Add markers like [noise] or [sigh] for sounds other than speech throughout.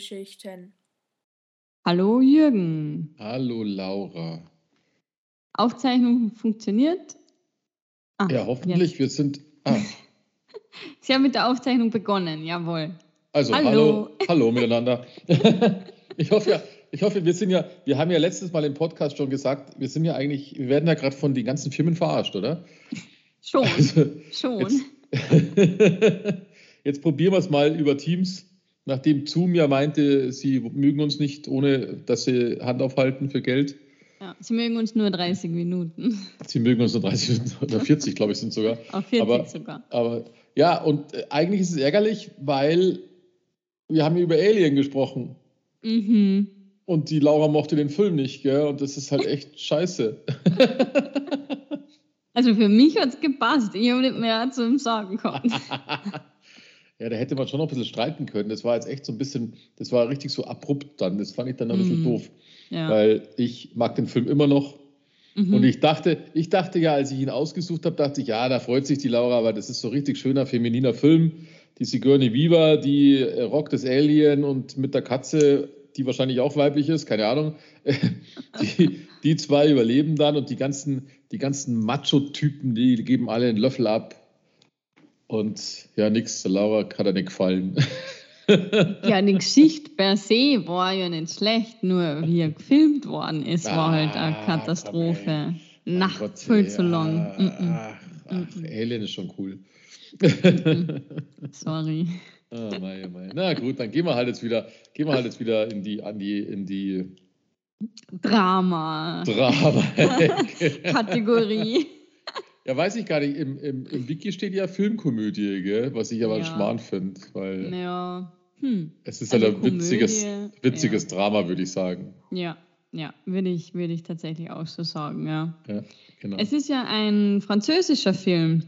Filmgeschichten. Hallo Jürgen. Hallo Laura. Aufzeichnung funktioniert? Ah, ja, hoffentlich. Jetzt. Wir sind. Ah. [laughs] Sie haben mit der Aufzeichnung begonnen, jawohl. Also, hallo, hallo, hallo miteinander. [laughs] ich hoffe ja, ich hoffe, wir sind ja, wir haben ja letztes Mal im Podcast schon gesagt, wir sind ja eigentlich, wir werden ja gerade von den ganzen Firmen verarscht, oder? Schon. Also, schon. Jetzt, [laughs] jetzt probieren wir es mal über Teams. Nachdem Zoom ja meinte, sie mögen uns nicht, ohne dass sie Hand aufhalten für Geld. Ja, sie mögen uns nur 30 Minuten. Sie mögen uns nur 30 Minuten oder [laughs] 40, glaube ich, sind sogar. Auf 40 aber, sogar. Aber ja, und äh, eigentlich ist es ärgerlich, weil wir haben über Alien gesprochen. Mhm. Und die Laura mochte den Film nicht, gell? Und das ist halt echt scheiße. [laughs] Also für mich hat es gepasst. Ich habe nicht mehr zu ihm sagen können. [laughs] ja, da hätte man schon noch ein bisschen streiten können. Das war jetzt echt so ein bisschen, das war richtig so abrupt dann. Das fand ich dann ein bisschen mm. doof. Ja. Weil ich mag den Film immer noch. Mhm. Und ich dachte, ich dachte ja, als ich ihn ausgesucht habe, dachte ich, ja, da freut sich die Laura, weil das ist so richtig schöner femininer Film. Die Sigourney Viva, die äh, rockt das Alien und mit der Katze die wahrscheinlich auch weiblich ist, keine Ahnung. [laughs] Die, die zwei überleben dann und die ganzen, die ganzen Macho-Typen, die geben alle einen Löffel ab. Und ja, nix, Laura kann da nicht gefallen. [laughs] Ja, die Geschichte per se war ja nicht schlecht, nur wie er gefilmt worden ist, ah, war halt eine Katastrophe. Nach viel zu lang. Ach, ach, Alien ist schon cool. Sorry. [laughs] Oh, mei, mei. Na gut, dann gehen wir halt jetzt wieder, gehen wir halt jetzt wieder in die, an die, in die Drama. Drama. [laughs] Kategorie. Ja, weiß ich gar nicht. Im, im, im Wiki steht ja Filmkomödie, gell? was ich aber ja. Schmarrn finde. Weil ja. Hm. Es ist halt ein witziges, witziges ja. Drama, würde ich sagen. Ja, ja, würde ich, würde ich tatsächlich auch so sagen, ja. ja genau. Es ist ja ein französischer Film.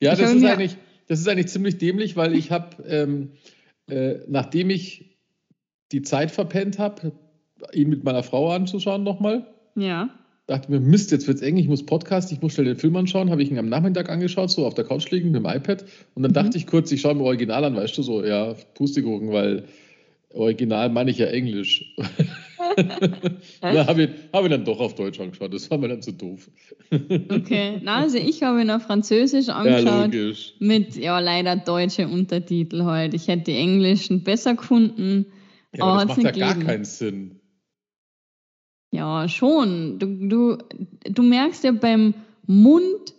Ja, das ist, eigentlich, das ist eigentlich ziemlich dämlich, weil ich habe, ähm, äh, nachdem ich die Zeit verpennt habe, ihn mit meiner Frau anzuschauen nochmal. Ja. Dachte mir, Mist, jetzt wird's eng, ich muss Podcast, ich muss schnell den Film anschauen. Habe ich ihn am Nachmittag angeschaut, so auf der Couch liegend mit dem iPad. Und dann mhm. dachte ich kurz, ich schaue mir Original an, weißt du, so, ja, Pustekuchen, weil Original meine ich ja Englisch. [laughs] da habe ich, hab ich dann doch auf Deutsch angeschaut. Das war mir dann zu doof. okay, [laughs] na, also ich habe ihn auf Französisch angeschaut. Ja, mit ja leider deutsche Untertitel heute. Halt. Ich hätte die englischen besser gefunden. Ja, aber, aber das macht ja gar keinen Sinn. Ja, schon. Du, du, du merkst ja beim Mund,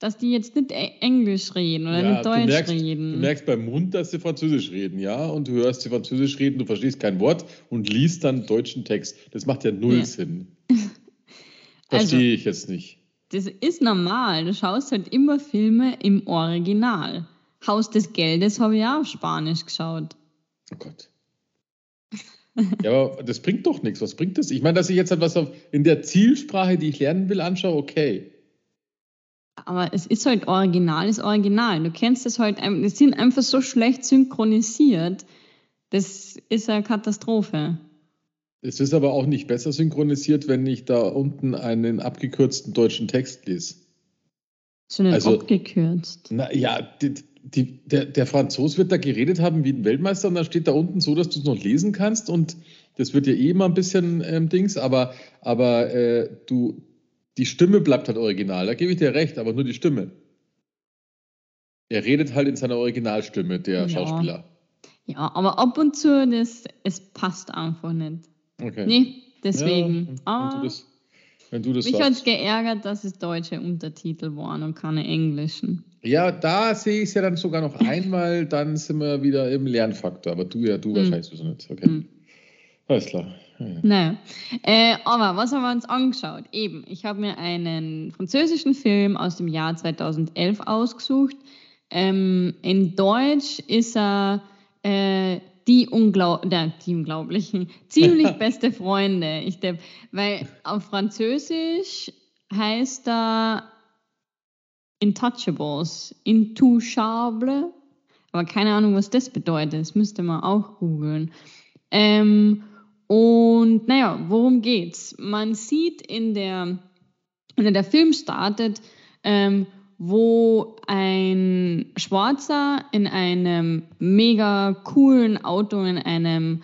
dass die jetzt nicht e- Englisch reden oder ja, nicht Deutsch du merkst, reden. Du merkst beim Mund, dass sie Französisch reden, ja, und du hörst sie Französisch reden, du verstehst kein Wort und liest dann deutschen Text. Das macht ja null ja. Sinn. [laughs] Verstehe also, ich jetzt nicht. Das ist normal. Du schaust halt immer Filme im Original. Haus des Geldes habe ich auch auf Spanisch geschaut. Oh Gott. Ja, aber das bringt doch nichts. Was bringt das? Ich meine, dass ich jetzt etwas auf, in der Zielsprache, die ich lernen will, anschaue, okay. Aber es ist halt original, ist original. Du kennst es halt, die sind einfach so schlecht synchronisiert. Das ist eine Katastrophe. Es ist aber auch nicht besser synchronisiert, wenn ich da unten einen abgekürzten deutschen Text lese. Schon also, abgekürzt. Na ja, die, der, der Franzos wird da geredet haben wie ein Weltmeister und dann steht da unten so, dass du es noch lesen kannst und das wird ja eh immer ein bisschen ähm, Dings, aber, aber äh, du, die Stimme bleibt halt original, da gebe ich dir recht, aber nur die Stimme. Er redet halt in seiner Originalstimme, der ja. Schauspieler. Ja, aber ab und zu, das, es passt einfach nicht. Okay. Nee, deswegen. Ja, aber du das, wenn du das mich hat es geärgert, dass es deutsche Untertitel waren und keine englischen. Ja, da sehe ich es ja dann sogar noch einmal, dann sind wir wieder im Lernfaktor. Aber du ja, du hm. wahrscheinlich sowieso nicht. Okay. Hm. Alles klar. Ja, ja. Naja. Äh, aber was haben wir uns angeschaut? Eben, ich habe mir einen französischen Film aus dem Jahr 2011 ausgesucht. Ähm, in Deutsch ist er äh, die, Unglaub äh, die unglaublichen, [laughs] ziemlich beste Freunde. Ich denk, weil auf Französisch heißt er Intouchables, Intouchable, aber keine Ahnung, was das bedeutet. Das müsste man auch googeln. Ähm, und naja, worum geht's? Man sieht in der, wenn der Film startet, ähm, wo ein Schwarzer in einem mega coolen Auto, in einem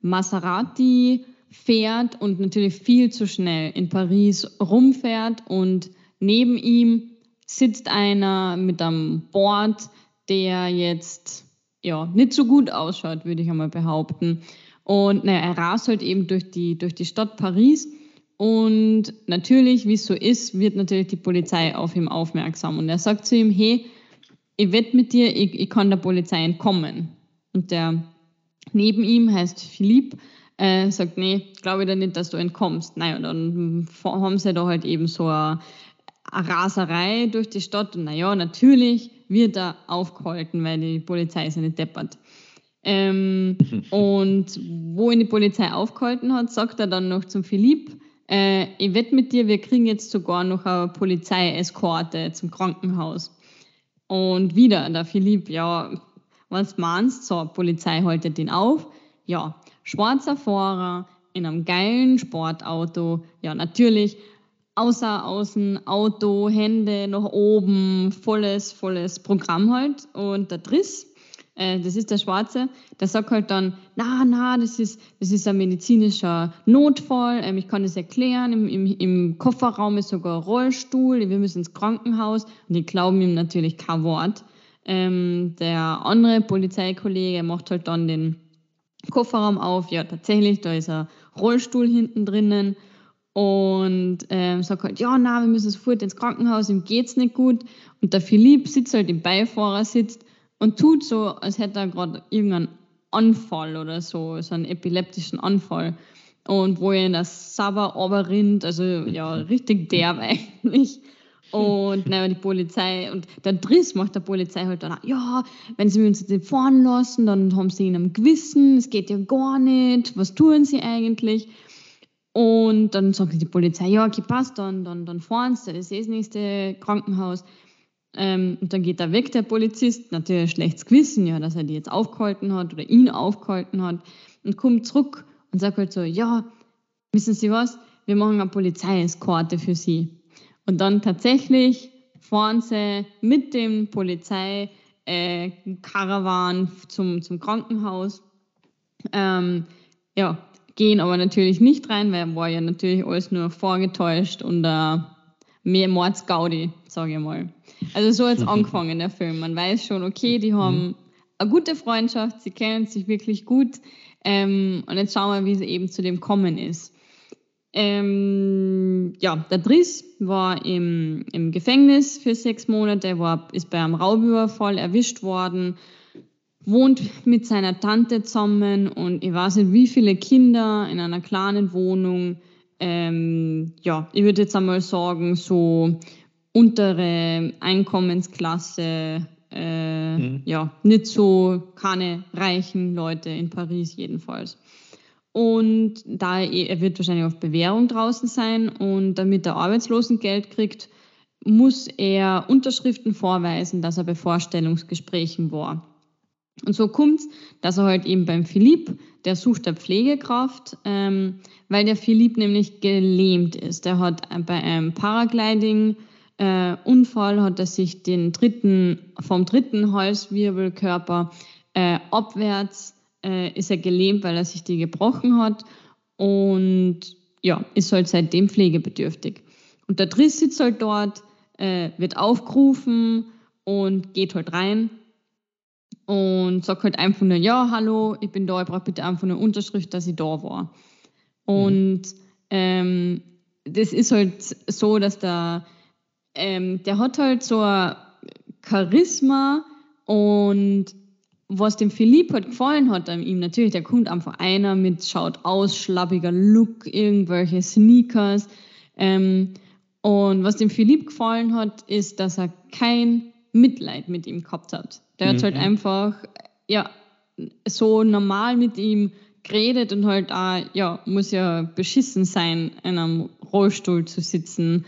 Maserati fährt und natürlich viel zu schnell in Paris rumfährt und neben ihm sitzt einer mit einem Board, der jetzt ja nicht so gut ausschaut, würde ich einmal behaupten. Und naja, er rast halt eben durch die, durch die Stadt Paris und natürlich, wie es so ist, wird natürlich die Polizei auf ihn aufmerksam. Und er sagt zu ihm, hey, ich wette mit dir, ich, ich kann der Polizei entkommen. Und der neben ihm heißt Philipp, äh, sagt, nee, glaube ich da nicht, dass du entkommst. Naja, dann haben sie da halt eben so eine Raserei durch die Stadt. Und naja, natürlich wird er aufgehalten, weil die Polizei ist ja nicht deppert. Ähm, [laughs] und wo ihn die Polizei aufgehalten hat, sagt er dann noch zum Philipp, äh, ich wette mit dir, wir kriegen jetzt sogar noch eine Polizeieskorte zum Krankenhaus. Und wieder der Philipp, ja, was meinst du? So, Polizei haltet ihn auf. Ja, schwarzer Fahrer in einem geilen Sportauto. Ja, natürlich außer außen Auto, Hände nach oben, volles, volles Programm halt. Und der Driss, äh, das ist der Schwarze, der sagt halt dann, na, na, das ist, das ist ein medizinischer Notfall, ähm, ich kann das erklären, Im, im, im Kofferraum ist sogar ein Rollstuhl, wir müssen ins Krankenhaus. Und die glauben ihm natürlich kein Wort. Ähm, der andere Polizeikollege macht halt dann den Kofferraum auf. Ja, tatsächlich, da ist ein Rollstuhl hinten drinnen und ähm, sagt halt, ja, na, wir müssen sofort ins Krankenhaus, ihm geht's nicht gut. Und der Philipp sitzt halt im Beifahrersitz und tut so, als hätte er gerade irgendeinen Anfall oder so, so einen epileptischen Anfall. Und wo er in der Sabber rinnt, also ja, richtig derb [laughs] eigentlich. Und naja, die Polizei und der Driss macht der Polizei halt dann, ja, wenn sie uns jetzt fahren lassen, dann haben sie ihn am Gewissen, es geht ja gar nicht, was tun sie eigentlich? Und dann sagt die Polizei, ja, okay, passt, dann, dann, dann fahren sie, das ist das nächste Krankenhaus. Ähm, und dann geht er weg, der Polizist, natürlich schlechtes Gewissen, ja, dass er die jetzt aufgehalten hat oder ihn aufgehalten hat und kommt zurück und sagt halt so, ja, wissen Sie was, wir machen eine Polizeieskorte für Sie. Und dann tatsächlich fahren sie mit dem Polizei äh, Karawan zum, zum Krankenhaus. Ähm, ja, gehen aber natürlich nicht rein, weil war ja natürlich alles nur vorgetäuscht und äh, mehr Mordsgaudi, sage ich mal. Also so hat es [laughs] angefangen, der Film. Man weiß schon, okay, die haben mhm. eine gute Freundschaft, sie kennen sich wirklich gut. Ähm, und jetzt schauen wir, wie es eben zu dem kommen ist. Ähm, ja, der Driss war im, im Gefängnis für sechs Monate, war, ist bei einem Raubüberfall erwischt worden wohnt mit seiner Tante zusammen und ich weiß nicht, wie viele Kinder in einer kleinen Wohnung. Ähm, ja, ich würde jetzt einmal sagen, so untere Einkommensklasse, äh, mhm. ja, nicht so keine reichen Leute in Paris jedenfalls. Und da er, wird wahrscheinlich auf Bewährung draußen sein und damit er Arbeitslosengeld kriegt, muss er Unterschriften vorweisen, dass er bei Vorstellungsgesprächen war. Und so kommt dass er halt eben beim Philipp, der sucht der Pflegekraft, ähm, weil der Philipp nämlich gelähmt ist. Der hat bei einem Paragliding-Unfall äh, hat er sich den dritten, vom dritten Halswirbelkörper äh, abwärts äh, ist er gelähmt, weil er sich die gebrochen hat und ja, ist halt seitdem pflegebedürftig. Und der Driss sitzt halt dort, äh, wird aufgerufen und geht halt rein und sagt halt einfach nur, ja, hallo, ich bin da, ich brauche bitte einfach eine Unterschrift, dass ich da war. Und mhm. ähm, das ist halt so, dass der, ähm, der hat halt so ein Charisma und was dem Philipp halt gefallen hat an ihm, natürlich, der kommt einfach einer mit, schaut aus, schlappiger Look, irgendwelche Sneakers. Ähm, und was dem Philipp gefallen hat, ist, dass er kein Mitleid mit ihm gehabt hat. Der mhm. hat halt mhm. einfach, ja, so normal mit ihm geredet und halt auch, ja, muss ja beschissen sein, in einem Rollstuhl zu sitzen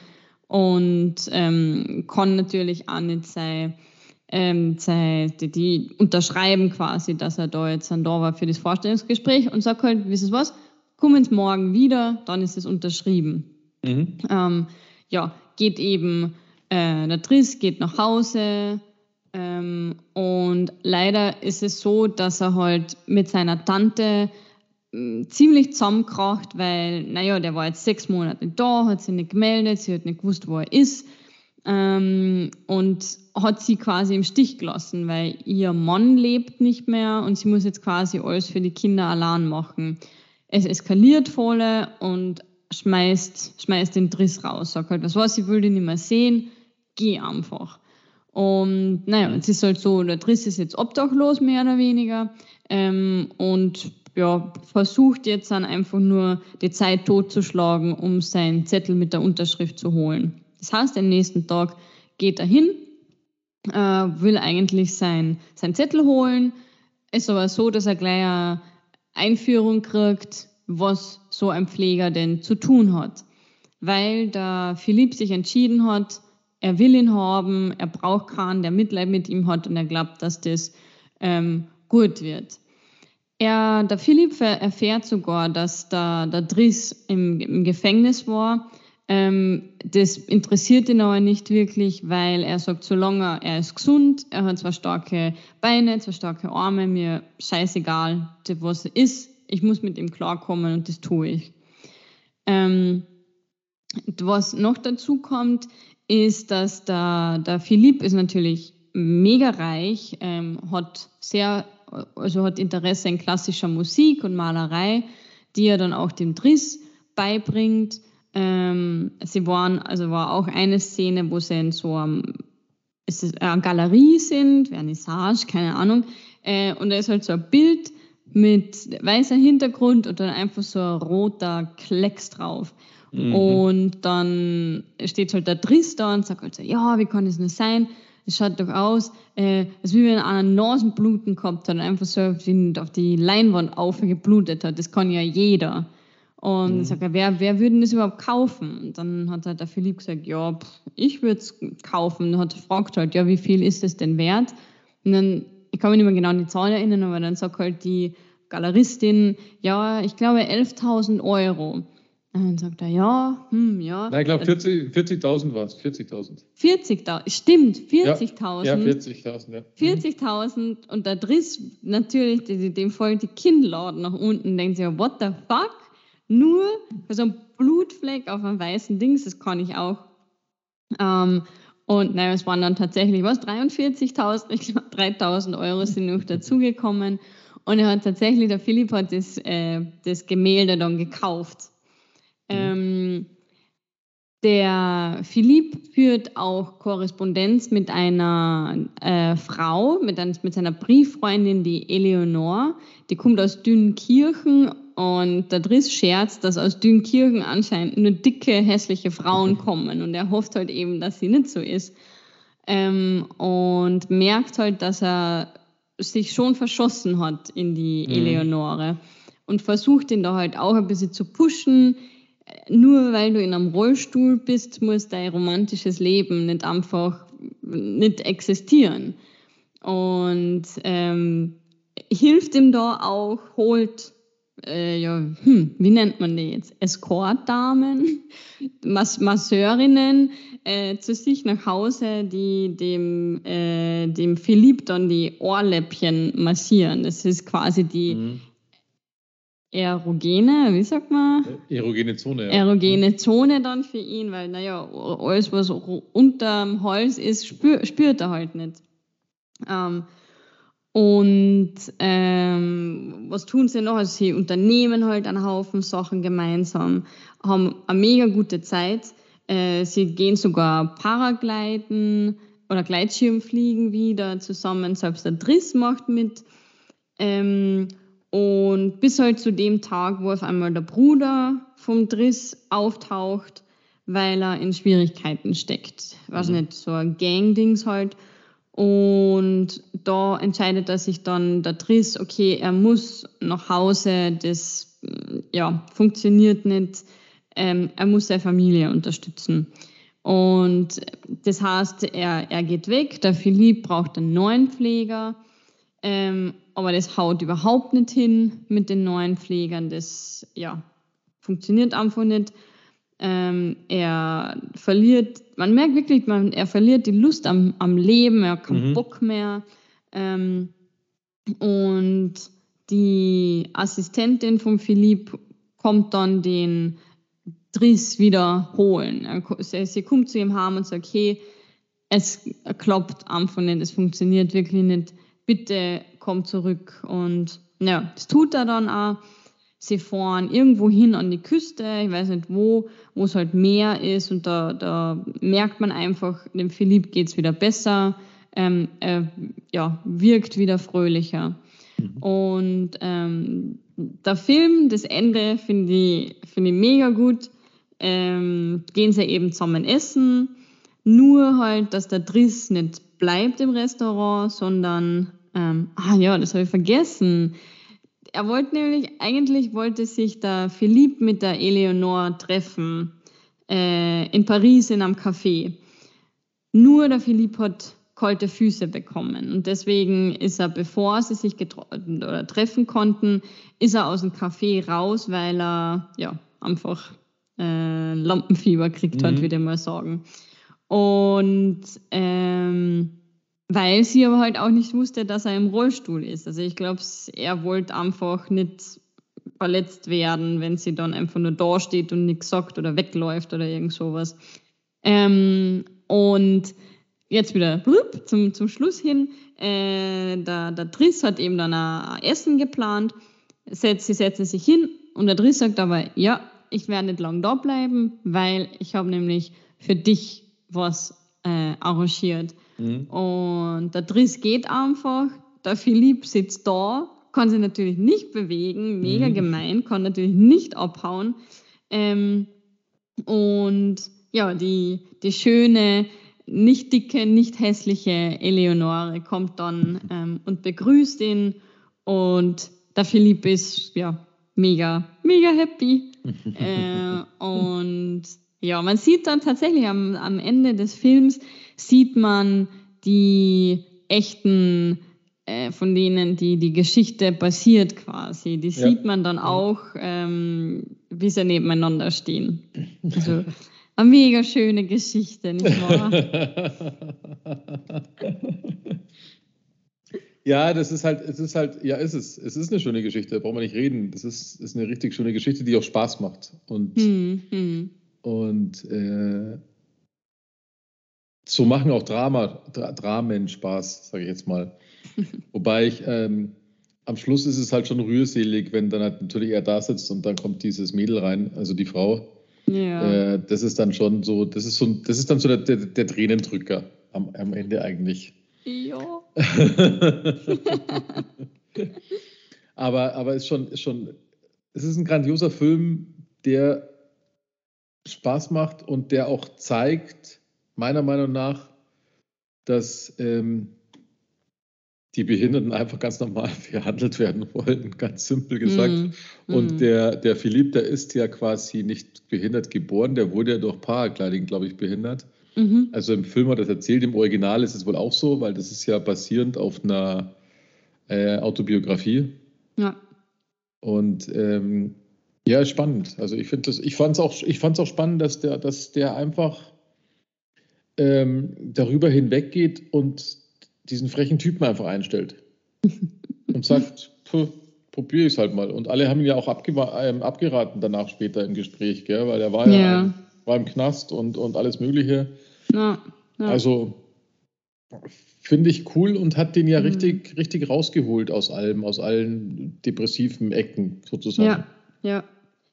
und ähm, kann natürlich auch nicht sein, ähm, sei, die, die, unterschreiben quasi, dass er da jetzt dann da war für das Vorstellungsgespräch und sagt halt, wisst ihr was, kommen Sie morgen wieder, dann ist es unterschrieben. Mhm. Ähm, ja, geht eben äh, der Triss geht nach Hause ähm, und leider ist es so, dass er halt mit seiner Tante äh, ziemlich zusammenkracht, weil, naja, der war jetzt sechs Monate da, hat sich nicht gemeldet, sie hat nicht gewusst, wo er ist ähm, und hat sie quasi im Stich gelassen, weil ihr Mann lebt nicht mehr und sie muss jetzt quasi alles für die Kinder allein machen. Es eskaliert voll und schmeißt, schmeißt den Driss raus. Sagt halt, was war, sie will den nicht mehr sehen, geh einfach. Und naja, es ist halt so, der Driss ist jetzt obdachlos, mehr oder weniger. Ähm, und ja, versucht jetzt dann einfach nur die Zeit totzuschlagen, um seinen Zettel mit der Unterschrift zu holen. Das heißt, am nächsten Tag geht er hin, äh, will eigentlich sein, sein Zettel holen, ist aber so, dass er gleich eine Einführung kriegt, was so ein Pfleger denn zu tun hat. Weil der Philipp sich entschieden hat, er will ihn haben, er braucht keinen, der Mitleid mit ihm hat und er glaubt, dass das ähm, gut wird. Er, der Philipp erfährt sogar, dass der, der Driss im, im Gefängnis war. Ähm, das interessiert ihn aber nicht wirklich, weil er sagt, solange er ist gesund, er hat zwar starke Beine, zwar starke Arme, mir scheißegal, was er ist, ich muss mit ihm klarkommen und das tue ich. Ähm, was noch dazu kommt, ist, dass der, der Philipp ist natürlich mega reich, ähm, hat sehr, also hat Interesse in klassischer Musik und Malerei, die er dann auch dem Driss beibringt. Ähm, sie waren, also war auch eine Szene, wo sie in so einem, ist es eine Galerie sind, Vernissage, keine Ahnung, äh, und da ist halt so ein Bild mit weißer Hintergrund und dann einfach so ein roter Klecks drauf. Mhm. Und dann steht halt der da und sagt halt so, ja, wie kann das denn sein? Es schaut doch aus, äh, als wie wenn einer Nasenbluten gehabt hat und einfach so auf die, auf die Leinwand aufgeblutet hat. Das kann ja jeder. Und mhm. dann sagt er, wer, wer würde das überhaupt kaufen? Und dann hat halt der Philipp gesagt, ja, pff, ich würde es kaufen. Und hat gefragt halt, ja, wie viel ist es denn wert? Und dann, ich kann mich nicht mehr genau an die Zahl erinnern, aber dann sagt halt die Galeristin, ja, ich glaube 11.000 Euro. Und dann sagt er, ja, hm, ja. Nein, ich glaube 40.000 40 war es, 40.000. 40.000, stimmt, 40.000. Ja, ja 40.000, ja. 40.000 und der Driss, natürlich, dem folgt die Kinnladen nach unten, denkt sich, what the fuck? Nur für so ein Blutfleck auf einem weißen Dings, das kann ich auch. Ähm, und naja, es waren dann tatsächlich, was, 43.000, ich glaube 3.000 Euro sind noch dazugekommen. Und er hat tatsächlich, der Philipp hat das, äh, das Gemälde dann gekauft. Mhm. Ähm, der Philipp führt auch Korrespondenz mit einer äh, Frau, mit, ein, mit seiner Brieffreundin, die Eleonore. Die kommt aus Dünnkirchen und der Driss scherzt, dass aus Dünnkirchen anscheinend nur dicke, hässliche Frauen [laughs] kommen. Und er hofft halt eben, dass sie nicht so ist. Ähm, und merkt halt, dass er sich schon verschossen hat in die mhm. Eleonore. Und versucht ihn da halt auch ein bisschen zu pushen nur weil du in einem Rollstuhl bist, muss dein romantisches Leben nicht einfach nicht existieren. Und ähm, hilft ihm da auch, holt, äh, ja, hm, wie nennt man die jetzt? Escortdamen, [laughs] Mas Masseurinnen äh, zu sich nach Hause, die dem, äh, dem Philipp dann die Ohrläppchen massieren. Das ist quasi die mhm erogene, wie sagt man? Erogene Zone, ja. Erogene Zone dann für ihn, weil, naja, alles, was unterm Hals ist, spür, spürt er halt nicht. Ähm, und ähm, was tun sie noch? Also sie unternehmen halt einen Haufen Sachen gemeinsam, haben eine mega gute Zeit. Äh, sie gehen sogar Paragliden oder Gleitschirmfliegen wieder zusammen. Selbst der Driss macht mit. Ähm, und bis halt zu dem Tag, wo auf einmal der Bruder vom Driss auftaucht, weil er in Schwierigkeiten steckt. Was mhm. nicht, so ein Gang-Dings halt. Und da entscheidet er sich dann, der Driss, okay, er muss nach Hause, das ja, funktioniert nicht. Ähm, er muss seine Familie unterstützen. Und das heißt, er, er geht weg, der Philipp braucht einen neuen Pfleger. Ähm, aber das haut überhaupt nicht hin mit den neuen Pflegern. Das ja, funktioniert einfach nicht. Ähm, er verliert man merkt wirklich, man, er verliert die Lust am, am Leben, er hat keinen mhm. Bock mehr. Ähm, und die Assistentin von Philipp kommt dann den Driss wieder holen. Sie kommt zu ihm heim und sagt, okay, es klappt einfach nicht, es funktioniert wirklich nicht, bitte komm zurück. Und ja, das tut er dann auch. Sie fahren irgendwo hin an die Küste, ich weiß nicht wo, wo es halt Meer ist und da, da merkt man einfach, dem Philipp geht es wieder besser, ähm, er ja, wirkt wieder fröhlicher. Mhm. Und ähm, der Film, das Ende finde ich, find ich mega gut. Ähm, gehen sie eben zusammen essen, nur halt, dass der Driss nicht bleibt im Restaurant, sondern, ähm, ah ja, das habe ich vergessen er wollte nämlich, eigentlich wollte sich der Philippe mit der Eleonore treffen äh, in Paris in einem Café. Nur der Philippe hat kalte Füße bekommen und deswegen ist er, bevor sie sich oder treffen konnten, ist er aus dem Café raus, weil er ja einfach äh, Lampenfieber kriegt mhm. hat, würde ich mal sagen. Und ähm, weil sie aber halt auch nicht wusste, dass er im Rollstuhl ist. Also ich glaube, er wollte einfach nicht verletzt werden, wenn sie dann einfach nur da steht und nichts sagt oder wegläuft oder irgend sowas. Ähm, und jetzt wieder zum, zum Schluss hin, äh, der, der Driss hat eben dann ein Essen geplant, sie setzen sich hin und der Driss sagt aber, ja, ich werde nicht lang da bleiben, weil ich habe nämlich für dich was äh, arrangiert. Mhm. Und der Driss geht einfach, der Philipp sitzt da, kann sich natürlich nicht bewegen, mega mhm. gemein, kann natürlich nicht abhauen. Ähm, und ja, die, die schöne, nicht dicke, nicht hässliche Eleonore kommt dann ähm, und begrüßt ihn und der Philipp ist ja mega, mega happy. [laughs] äh, und ja, man sieht dann tatsächlich am, am Ende des Films, sieht man die echten, äh, von denen die, die Geschichte basiert quasi. Die ja. sieht man dann auch, ähm, wie sie nebeneinander stehen. Also eine mega schöne Geschichte, nicht wahr? [laughs] Ja, das ist halt, es ist halt, ja, ist es. Es ist eine schöne Geschichte, da brauchen wir nicht reden. Das ist, ist eine richtig schöne Geschichte, die auch Spaß macht. Und, hm, hm. Und äh, so machen auch Drama, Dra Dramen Spaß, sage ich jetzt mal. [laughs] Wobei ich, ähm, am Schluss ist es halt schon rührselig, wenn dann halt natürlich er da sitzt und dann kommt dieses Mädel rein, also die Frau. Ja. Äh, das ist dann schon so, das ist so, das ist dann so der, der, der Tränendrücker am, am Ende eigentlich. Ja. [laughs] aber, aber ist schon, ist schon, es ist ein grandioser Film, der Spaß macht und der auch zeigt, meiner Meinung nach, dass ähm, die Behinderten einfach ganz normal [laughs] behandelt werden wollen, ganz simpel gesagt. Mm, Und mm. der, der Philipp, der ist ja quasi nicht behindert geboren, der wurde ja durch Paragliding, glaube ich, behindert. Mhm. Also im Film hat er das erzählt, im Original ist es wohl auch so, weil das ist ja basierend auf einer äh, Autobiografie. Ja. Und ähm, ja, spannend. Also ich finde das, ich fand es auch, auch spannend, dass der, dass der einfach ähm, darüber hinweggeht und diesen frechen Typen einfach einstellt. [laughs] und sagt, probiere ich es halt mal. Und alle haben ihn ja auch ähm, abgeraten danach später im Gespräch, gell? weil er war ja, ja war im Knast und, und alles Mögliche. Ja, ja. Also finde ich cool und hat den ja mhm. richtig, richtig rausgeholt aus allem, aus allen depressiven Ecken sozusagen. Ja, ja.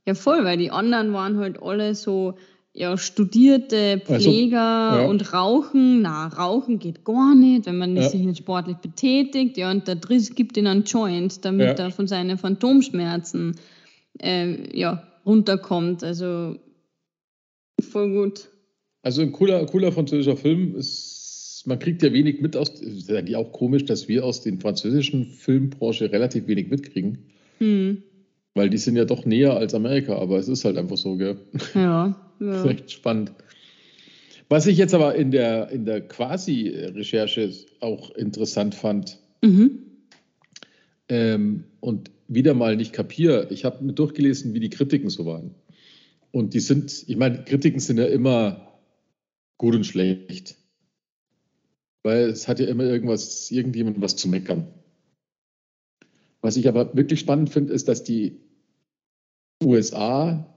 Ja, voll, weil die anderen waren halt alle so ja, studierte also, Pfleger also, ja. und Rauchen, na, Rauchen geht gar nicht, wenn man ja. sich nicht sportlich betätigt. Ja, und der Driss gibt ihn einen Joint, damit ja. er von seinen Phantomschmerzen äh, ja, runterkommt. Also voll gut. Also ein cooler, cooler französischer Film. Ist, man kriegt ja wenig mit aus, ist eigentlich auch komisch, dass wir aus den französischen Filmbranche relativ wenig mitkriegen. Hm. Weil die sind ja doch näher als Amerika, aber es ist halt einfach so, gell? Ja. Ja. [laughs] Recht spannend. Was ich jetzt aber in der, in der Quasi-Recherche auch interessant fand mhm. ähm, und wieder mal nicht kapiere, ich habe mir durchgelesen, wie die Kritiken so waren. Und die sind, ich meine, Kritiken sind ja immer gut und schlecht. Weil es hat ja immer irgendwas, irgendjemand was zu meckern. Was ich aber wirklich spannend finde, ist, dass die USA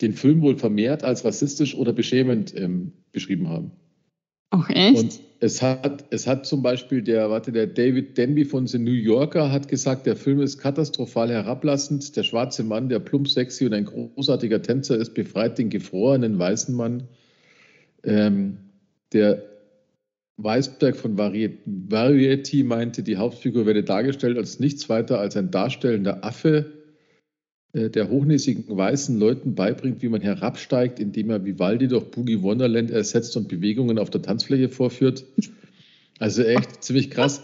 den Film wohl vermehrt als rassistisch oder beschämend ähm, beschrieben haben. Ach, echt? Und es hat, es hat zum Beispiel der, warte, der David Denby von The New Yorker hat gesagt, der Film ist katastrophal herablassend. Der schwarze Mann, der plump sexy und ein großartiger Tänzer ist, befreit den gefrorenen weißen Mann. Ähm, der Weisberg von Variety meinte, die Hauptfigur werde dargestellt als nichts weiter als ein darstellender Affe, der hochnäsigen weißen Leuten beibringt, wie man herabsteigt, indem er Vivaldi durch Boogie Wonderland ersetzt und Bewegungen auf der Tanzfläche vorführt. Also echt [laughs] ziemlich krass.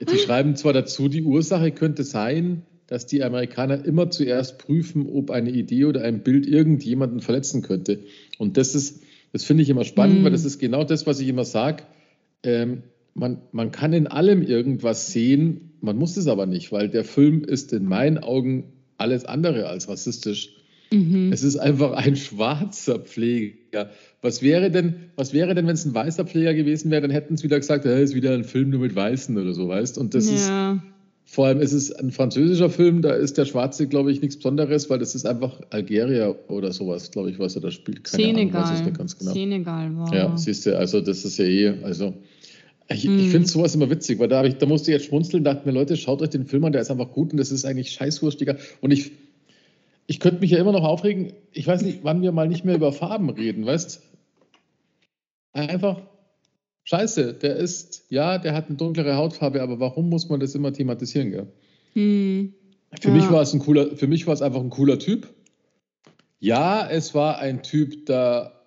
Die schreiben zwar dazu, die Ursache könnte sein, dass die Amerikaner immer zuerst prüfen, ob eine Idee oder ein Bild irgendjemanden verletzen könnte. Und das ist, das finde ich immer spannend, mm. weil das ist genau das, was ich immer sage. Ähm, man, man kann in allem irgendwas sehen, man muss es aber nicht, weil der Film ist in meinen Augen alles andere als rassistisch. Mhm. Es ist einfach ein schwarzer Pfleger. Was wäre denn, was wäre denn, wenn es ein weißer Pfleger gewesen wäre, dann hätten sie wieder gesagt, es ist wieder ein Film nur mit Weißen oder so, weißt? Und das ja. ist vor allem ist es ein französischer Film, da ist der Schwarze, glaube ich, nichts Besonderes, weil das ist einfach Algerier oder sowas, glaube ich, was er da spielt. Keine Senegal. Ahnung, weiß ich nicht ganz genau. Senegal war. Ja, siehst du, also das ist ja eh, also ich, hm. ich finde sowas immer witzig, weil da, ich, da musste ich jetzt schmunzeln, dachte mir, Leute, schaut euch den Film an, der ist einfach gut und das ist eigentlich scheißwurstiger. Und ich, ich könnte mich ja immer noch aufregen, ich weiß nicht, wann wir mal nicht mehr über Farben reden, weißt Einfach scheiße, der ist, ja, der hat eine dunklere Hautfarbe, aber warum muss man das immer thematisieren, gell? Hm. Für ja. mich war es ein cooler, für mich war es einfach ein cooler Typ. Ja, es war ein Typ, da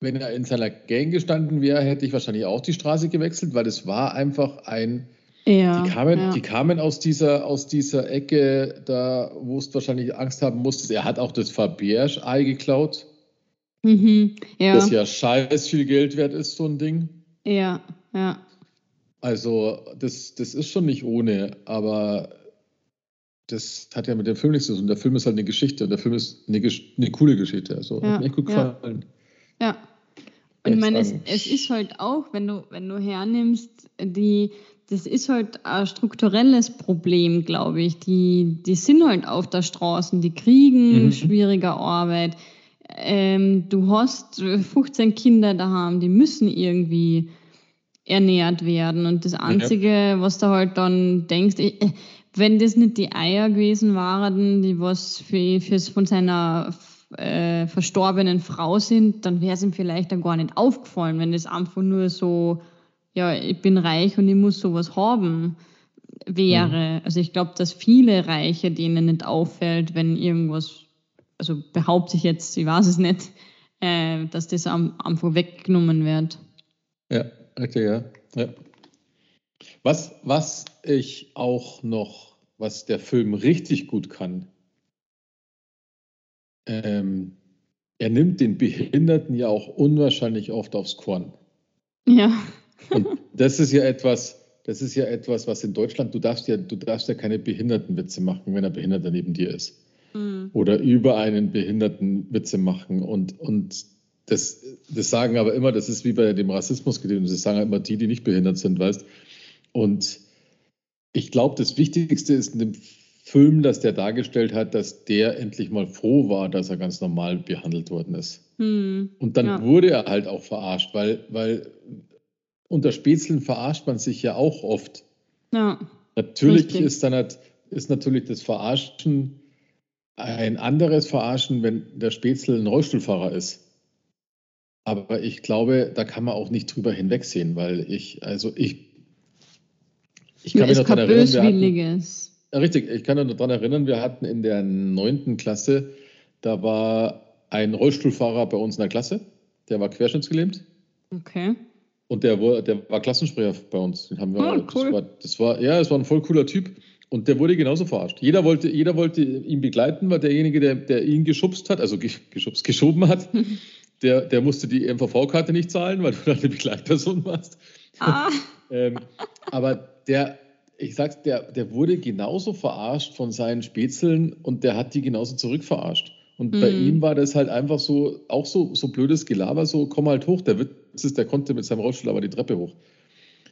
wenn er in seiner Gang gestanden wäre, hätte ich wahrscheinlich auch die Straße gewechselt, weil es war einfach ein. Ja, die, kamen, ja. die kamen aus dieser, aus dieser Ecke, da wo es wahrscheinlich Angst haben musstest. Er hat auch das Faberge-Ei geklaut. Mhm, ja. Das ja scheiß viel Geld wert ist, so ein Ding. Ja, ja. Also, das, das ist schon nicht ohne, aber das hat ja mit dem Film nichts zu tun. Der Film ist halt eine Geschichte und der Film ist eine, eine coole Geschichte. Also, ja, hat mir echt gut gefallen. Ja. Und ich meine, es, es ist halt auch, wenn du, wenn du hernimmst, die, das ist halt ein strukturelles Problem, glaube ich. Die, die sind halt auf der Straße, die kriegen mhm. schwierige Arbeit. Ähm, du hast 15 Kinder daheim, die müssen irgendwie ernährt werden. Und das Einzige, ja. was du halt dann denkst, ich, wenn das nicht die Eier gewesen waren, die was für, für von seiner äh, verstorbenen Frau sind, dann wäre es ihm vielleicht dann gar nicht aufgefallen, wenn es einfach nur so, ja, ich bin reich und ich muss sowas haben wäre. Mhm. Also ich glaube, dass viele Reiche denen nicht auffällt, wenn irgendwas, also behaupte ich jetzt, ich weiß es nicht, äh, dass das einfach weggenommen wird. Ja, richtig, ja. ja. Was, was ich auch noch, was der Film richtig gut kann, ähm, er nimmt den Behinderten ja auch unwahrscheinlich oft aufs Korn. Ja. Und das ist ja etwas, das ist ja etwas, was in Deutschland, du darfst ja, du darfst ja keine Behindertenwitze machen, wenn ein Behinderter neben dir ist. Mhm. Oder über einen Behinderten Witze machen. Und, und das, das sagen aber immer, das ist wie bei dem Rassismus gewesen, das sagen immer die, die nicht behindert sind, weißt. Und ich glaube, das Wichtigste ist in dem Film, das der dargestellt hat, dass der endlich mal froh war, dass er ganz normal behandelt worden ist. Hm, und dann ja. wurde er halt auch verarscht, weil, weil unter Spätzeln verarscht man sich ja auch oft. Ja, natürlich ist dann halt, ist natürlich das Verarschen ein anderes Verarschen, wenn der Spätzle ein Rollstuhlfahrer ist. Aber ich glaube, da kann man auch nicht drüber hinwegsehen, weil ich, also ich, ich kann mich noch daran erinnern, wir hatten, Richtig, ich kann mich daran erinnern, wir hatten in der neunten Klasse, da war ein Rollstuhlfahrer bei uns in der Klasse, der war querschnittsgelähmt. Okay. Und der, war, der war Klassensprecher bei uns. Den haben wir, oh, cool. das, war, das war, ja, es war ein voll cooler Typ. Und der wurde genauso verarscht. Jeder wollte, jeder wollte ihn begleiten, weil derjenige, der, der ihn geschubst hat, also geschubst, geschoben hat, [laughs] der, der musste die MVV-Karte nicht zahlen, weil du dann eine Begleitperson warst. Ah. [laughs] ähm, aber der, ich sag's, der, der wurde genauso verarscht von seinen Spätzeln und der hat die genauso zurückverarscht. Und mhm. bei ihm war das halt einfach so, auch so, so blödes Gelaber, so komm halt hoch. Der Witz ist, der konnte mit seinem Rollstuhl aber die Treppe hoch.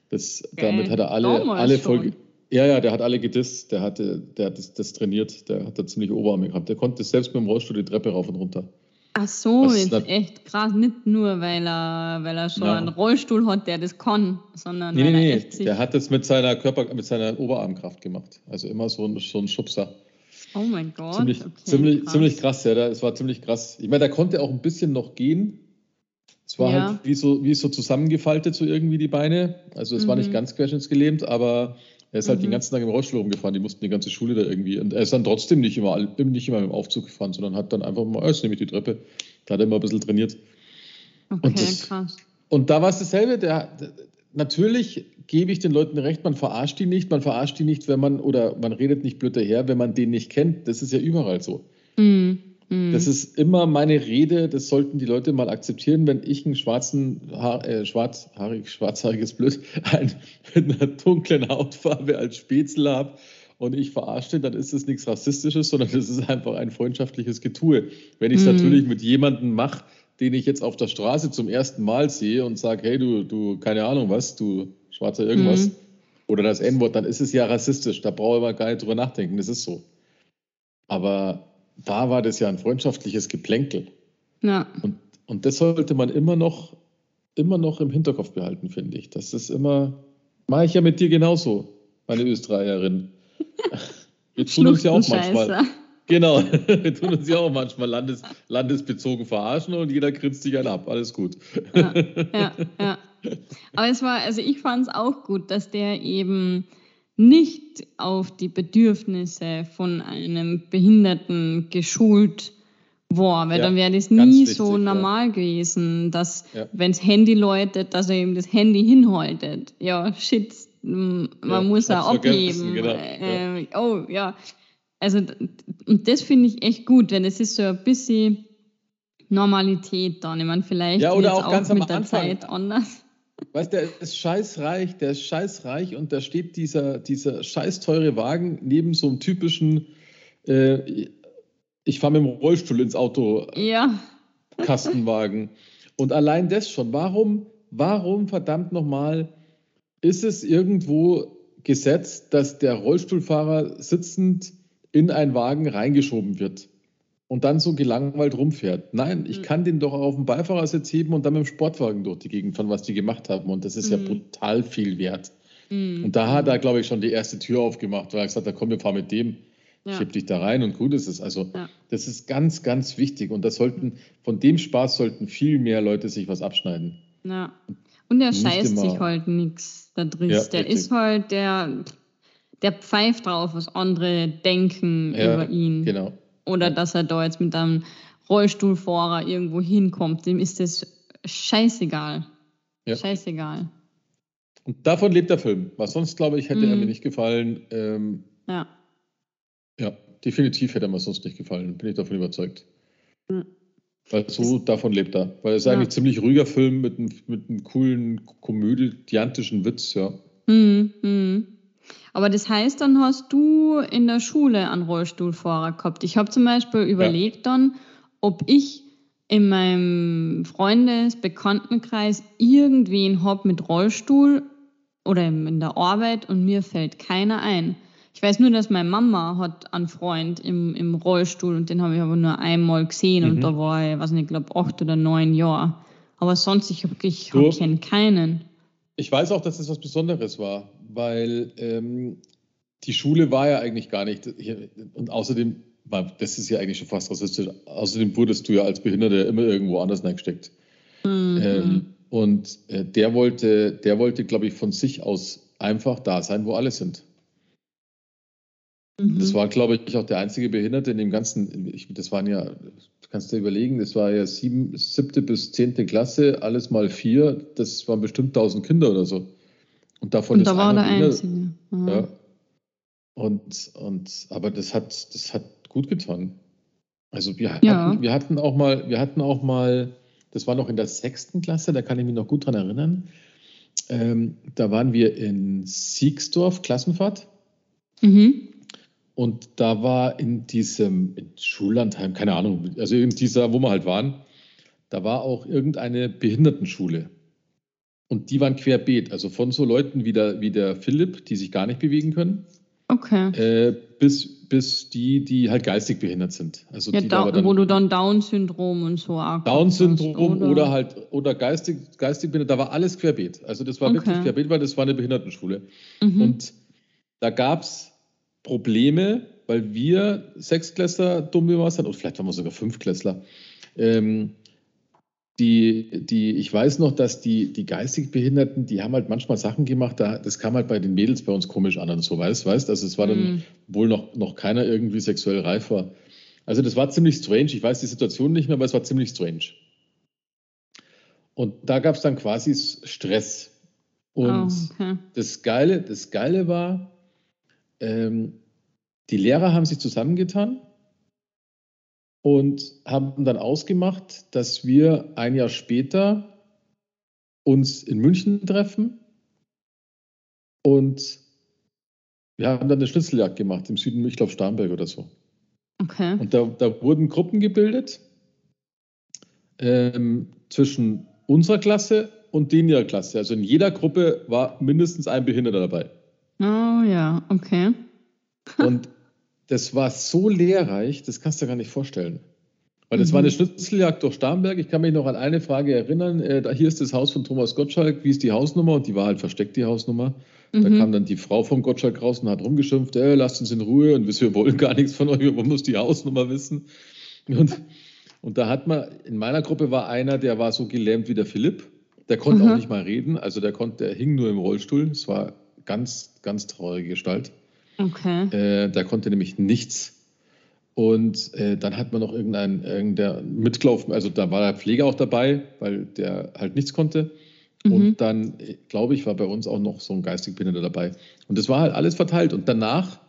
Das. Damit hat er alle, alle Folge. Ja, ja, der hat alle gedisst, der, hatte, der hat das, das trainiert, der hat da ziemlich Oberarme gehabt. Der konnte selbst mit dem Rollstuhl die Treppe rauf und runter. Ach so, das ist echt krass. Nicht nur, weil er, weil er schon ja. einen Rollstuhl hat, der das kann, sondern nee, nee, nee. Der hat das mit seiner Körper, mit seiner Oberarmkraft gemacht. Also immer so ein, so ein Schubser. Oh mein Gott. Ziemlich, okay, ziemlich, krass. ziemlich krass, ja. Es war ziemlich krass. Ich meine, da konnte auch ein bisschen noch gehen. Es war ja. halt wie so, wie so zusammengefaltet, so irgendwie die Beine. Also es mhm. war nicht mhm. ganz querschnittsgelähmt, aber er ist halt mhm. den ganzen Tag im Rollstuhl rumgefahren. Die mussten die ganze Schule da irgendwie. Und er ist dann trotzdem nicht immer, nicht immer dem Aufzug gefahren, sondern hat dann einfach mal, oh, jetzt nehme ich die Treppe. Da hat er immer ein bisschen trainiert. Okay, und das, krass. Und da war es dasselbe. Der, der, natürlich gebe ich den Leuten recht, man verarscht die nicht. Man verarscht die nicht, wenn man, oder man redet nicht blöd daher, wenn man den nicht kennt. Das ist ja überall so. Mhm. Mhm. Das ist immer meine Rede, das sollten die Leute mal akzeptieren, wenn ich einen schwarzen, Haar, äh, schwarzhaarig, schwarzhaariges Blöd, [laughs] ein, mit einer dunklen Hautfarbe als Spätzle habe und ich verarsche, dann ist das nichts Rassistisches, sondern das ist einfach ein freundschaftliches Getue. Wenn ich es mhm. natürlich mit jemandem mache, den ich jetzt auf der Straße zum ersten Mal sehe und sage, hey, du, du, keine Ahnung was, du schwarzer irgendwas, mhm. oder das N-Wort, dann ist es ja rassistisch. Da brauche ich mal gar nicht drüber nachdenken, das ist so. Aber da war das ja ein freundschaftliches Geplänkel. Ja. Und, und das sollte man immer noch, immer noch im Hinterkopf behalten, finde ich. Das ist immer, mache ich ja mit dir genauso, meine Österreicherin. [laughs] Wir tun uns ja auch manchmal. Genau, [laughs] wir tun uns ja auch manchmal landes, landesbezogen verarschen und jeder grinst sich einen ab. Alles gut. Ja, ja, ja. Aber es war, also ich fand es auch gut, dass der eben nicht auf die Bedürfnisse von einem Behinderten geschult war, weil ja, dann wäre das nie wichtig, so normal ja. gewesen, dass ja. wenn das Handy läutet, dass er eben das Handy hinhaltet. Ja, shit, man muss er abheben. Genau. Äh, oh ja, also und das finde ich echt gut, denn es ist so ein bisschen Normalität dann. Ich meine, vielleicht ja, oder auch, auch mit der Anfang. Zeit anders. Weißt du, der ist scheißreich, der ist scheißreich und da steht dieser, dieser scheiß teure Wagen neben so einem typischen, äh, ich fahre mit dem Rollstuhl ins Auto, ja. Kastenwagen. Und allein das schon, warum, warum verdammt nochmal ist es irgendwo gesetzt, dass der Rollstuhlfahrer sitzend in einen Wagen reingeschoben wird? Und dann so gelangweilt rumfährt. Nein, ich mhm. kann den doch auf dem Beifahrersitz heben und dann mit dem Sportwagen durch die Gegend fahren, was die gemacht haben. Und das ist mhm. ja brutal viel wert. Mhm. Und da hat er, glaube ich, schon die erste Tür aufgemacht, weil er gesagt hat, komm, wir fahren mit dem. Ja. Ich heb dich da rein und gut ist es. Also ja. das ist ganz, ganz wichtig. Und das sollten, von dem Spaß sollten viel mehr Leute sich was abschneiden. Ja. Und er scheißt sich halt nichts da drin. Ja, der richtig. ist halt, der, der pfeift drauf, was andere denken über ihn. Genau oder dass er da jetzt mit einem Rollstuhlfahrer irgendwo hinkommt. Dem ist das scheißegal. Ja. Scheißegal. Und davon lebt der Film. Was sonst, glaube ich, hätte mhm. er mir nicht gefallen. Ähm, ja. Ja, definitiv hätte er mir sonst nicht gefallen. Bin ich davon überzeugt. Mhm. Weil so davon lebt er. Weil es ist ja. eigentlich ein ziemlich ruhiger Film mit einem, mit einem coolen komödiantischen Witz, ja. Mhm. Aber das heißt, dann hast du in der Schule einen Rollstuhlfahrer gehabt. Ich habe zum Beispiel überlegt ja. dann, ob ich in meinem Freundes-, Bekanntenkreis irgendwen habe mit Rollstuhl oder in der Arbeit und mir fällt keiner ein. Ich weiß nur, dass meine Mama hat einen Freund im, im Rollstuhl und den habe ich aber nur einmal gesehen mhm. und da war ich, weiß nicht, ich glaube acht oder neun Jahre. Aber sonst, ich, ich, ich kenne keinen. Ich weiß auch, dass das was Besonderes war, weil ähm, die Schule war ja eigentlich gar nicht, und außerdem, das ist ja eigentlich schon fast rassistisch, außerdem wurdest du ja als Behinderter immer irgendwo anders reingesteckt. Mhm. Ähm, und äh, der wollte, der wollte, glaube ich, von sich aus einfach da sein, wo alle sind. Mhm. Das war, glaube ich, auch der einzige Behinderte in dem ganzen, ich, das waren ja, kannst du dir überlegen, das war ja sieben, siebte bis zehnte Klasse, alles mal vier, das waren bestimmt tausend Kinder oder so. Und davon und da war der Einzige. Ja. Und, und, aber das hat, das hat gut getan. Also wir, ja. hatten, wir hatten auch mal, wir hatten auch mal, das war noch in der sechsten Klasse, da kann ich mich noch gut dran erinnern. Ähm, da waren wir in Siegsdorf, Klassenfahrt. Mhm. und da war in diesem in Schullandheim, keine Ahnung, also in dieser, wo wir halt waren, da war auch irgendeine Behindertenschule. Und die waren querbeet, also von so Leuten wie der, wie der Philipp, die sich gar nicht bewegen können, okay. Äh, bis, bis die, die halt geistig behindert sind. Also ja, da, dann, wo du dann Down-Syndrom und so Down-Syndrom oder? oder? halt oder geistig, geistig behindert, da war alles querbeet. Also das war okay. wirklich querbeet, weil das war eine Behindertenschule. Mhm. Und da gab es Probleme, weil wir Sechsklässler dumm sind, oder vielleicht waren wir sogar Fünfklässler. Ähm, die, die, ich weiß noch, dass die, die geistig Behinderten, die haben halt manchmal Sachen gemacht, da, das kam halt bei den Mädels bei uns komisch an und so, weißt du? Also es war dann mm. wohl noch, noch keiner irgendwie sexuell reif war. Also das war ziemlich strange. Ich weiß die Situation nicht mehr, aber es war ziemlich strange. Und da gab es dann quasi Stress. Und oh, okay. das, Geile, das Geile war, ähm, die Lehrer haben sich zusammengetan und haben dann ausgemacht, dass wir ein Jahr später uns in München treffen und wir haben dann eine Schnitzeljagd gemacht im Süden, ich glaube Starnberg oder so. Okay. Und da, da wurden Gruppen gebildet ähm, zwischen unserer Klasse und den ihrer Klasse. Also in jeder Gruppe war mindestens ein Behinderter dabei. Oh ja, okay. Und das war so lehrreich, das kannst du dir gar nicht vorstellen. Weil das mhm. war eine Schnitzeljagd durch Starnberg. Ich kann mich noch an eine Frage erinnern. Äh, da, hier ist das Haus von Thomas Gottschalk. Wie ist die Hausnummer? Und die war halt versteckt, die Hausnummer. Mhm. Da kam dann die Frau vom Gottschalk raus und hat rumgeschimpft, äh, lasst uns in Ruhe und wir wollen gar nichts von euch, wir wollen die Hausnummer wissen. Und, und da hat man, in meiner Gruppe war einer, der war so gelähmt wie der Philipp. Der konnte mhm. auch nicht mal reden. Also der konnte, der hing nur im Rollstuhl. Es war ganz, ganz traurige Gestalt. Okay. Äh, der konnte nämlich nichts. Und äh, dann hat man noch irgendeinen, irgendein mitgelaufen, also da war der Pfleger auch dabei, weil der halt nichts konnte. Mhm. Und dann, glaube ich, war bei uns auch noch so ein geistig Behinderter dabei. Und das war halt alles verteilt. Und danach,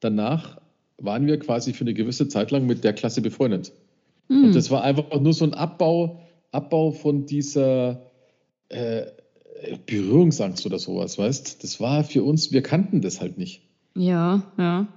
danach waren wir quasi für eine gewisse Zeit lang mit der Klasse befreundet. Mhm. Und das war einfach nur so ein Abbau, Abbau von dieser äh, Berührungsangst oder sowas, weißt Das war für uns, wir kannten das halt nicht. Ja, ja.